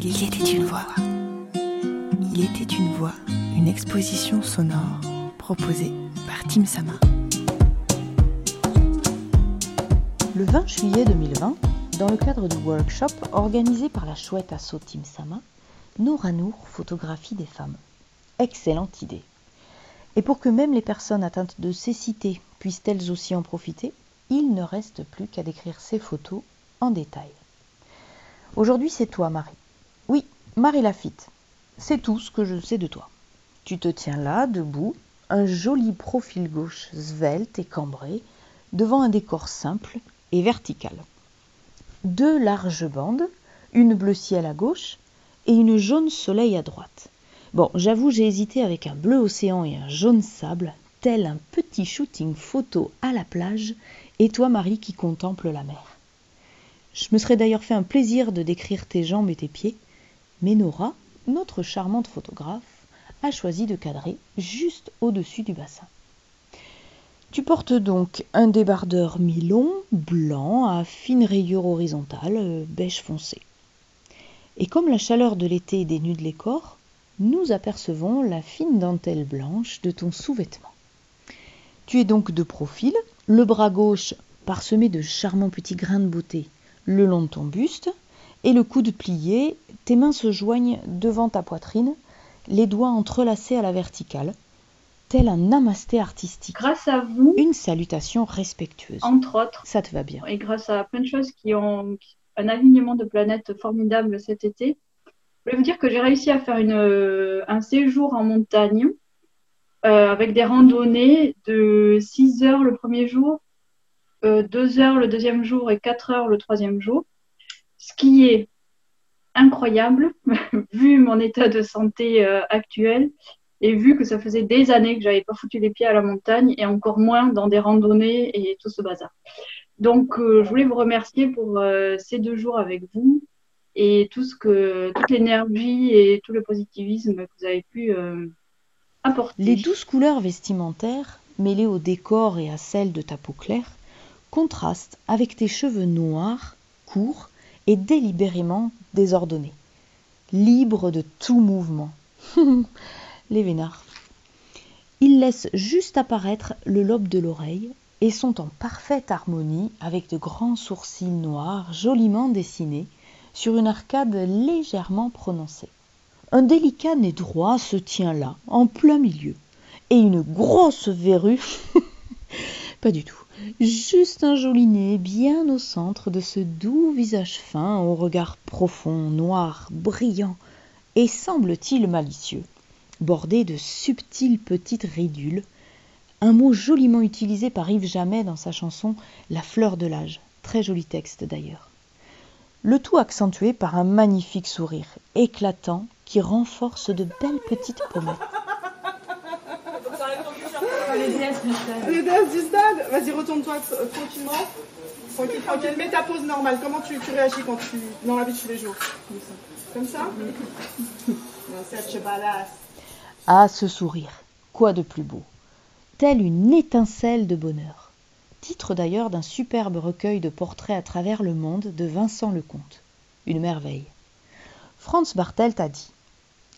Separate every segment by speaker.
Speaker 1: Il était une voix. Il était une voix, une exposition sonore proposée par Tim Sama.
Speaker 2: Le 20 juillet 2020, dans le cadre du workshop organisé par la chouette asso Tim Sama, Nora Nour photographie des femmes. Excellente idée. Et pour que même les personnes atteintes de cécité puissent elles aussi en profiter, il ne reste plus qu'à décrire ces photos en détail. Aujourd'hui, c'est toi, Marie. Marie Lafitte. C'est tout ce que je sais de toi. Tu te tiens là, debout, un joli profil gauche svelte et cambré, devant un décor simple et vertical. Deux larges bandes, une bleu ciel à gauche et une jaune soleil à droite. Bon, j'avoue, j'ai hésité avec un bleu océan et un jaune sable, tel un petit shooting photo à la plage, et toi, Marie, qui contemple la mer. Je me serais d'ailleurs fait un plaisir de décrire tes jambes et tes pieds, mais Nora, notre charmante photographe, a choisi de cadrer juste au-dessus du bassin. Tu portes donc un débardeur mi-long, blanc, à fine rayure horizontale, euh, beige foncé. Et comme la chaleur de l'été dénude les corps, nous apercevons la fine dentelle blanche de ton sous-vêtement. Tu es donc de profil, le bras gauche parsemé de charmants petits grains de beauté le long de ton buste, et le coude plié, tes mains se joignent devant ta poitrine, les doigts entrelacés à la verticale, tel un namasté artistique.
Speaker 3: Grâce à vous,
Speaker 2: Une salutation respectueuse.
Speaker 3: entre autres,
Speaker 2: Ça te va bien.
Speaker 3: et grâce à plein de choses qui ont un alignement de planètes formidable cet été, je voulais vous dire que j'ai réussi à faire une, euh, un séjour en montagne euh, avec des randonnées de 6 heures le premier jour, euh, 2 heures le deuxième jour et 4 heures le troisième jour. Est incroyable, vu mon état de santé euh, actuel et vu que ça faisait des années que j'avais pas foutu les pieds à la montagne et encore moins dans des randonnées et tout ce bazar. Donc, euh, je voulais vous remercier pour euh, ces deux jours avec vous et tout ce que, toute l'énergie et tout le positivisme que vous avez pu apporter.
Speaker 2: Les douze couleurs vestimentaires, mêlées au décor et à celles de ta peau claire, contrastent avec tes cheveux noirs, courts et délibérément désordonnés, libres de tout mouvement. Les vénards. Ils laissent juste apparaître le lobe de l'oreille et sont en parfaite harmonie avec de grands sourcils noirs joliment dessinés sur une arcade légèrement prononcée. Un délicat nez droit se tient là, en plein milieu, et une grosse verrue. Pas du tout. Juste un joli nez bien au centre de ce doux visage fin au regard profond, noir, brillant et semble-t-il malicieux, bordé de subtiles petites ridules, un mot joliment utilisé par Yves Jamais dans sa chanson La fleur de l'âge, très joli texte d'ailleurs. Le tout accentué par un magnifique sourire éclatant qui renforce de belles petites pommettes.
Speaker 4: Les déesses du stade Vas-y, retourne-toi euh, tranquillement. Tranquille, tranquille. Mets ta pose normale. Comment tu, tu réagis quand tu. dans la vie de tous les jours? Comme ça Comme ça?
Speaker 2: Ah, ce sourire, quoi de plus beau? Telle une étincelle de bonheur. Titre d'ailleurs d'un superbe recueil de portraits à travers le monde de Vincent Lecomte. Une merveille. Franz Bartelt a dit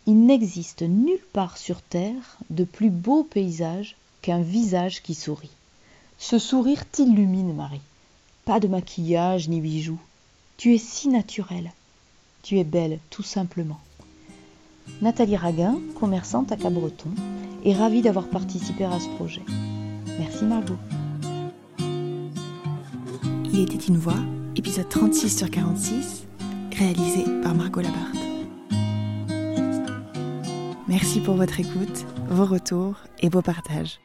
Speaker 2: Il n'existe nulle part sur terre de plus beau paysage qu'un visage qui sourit. Ce sourire t'illumine, Marie. Pas de maquillage ni bijoux. Tu es si naturelle. Tu es belle, tout simplement. Nathalie Raguin, commerçante à Cabreton, est ravie d'avoir participé à ce projet. Merci Margot.
Speaker 1: Il était une voix, épisode 36 sur 46, réalisé par Margot Labarthe. Merci pour votre écoute, vos retours et vos partages.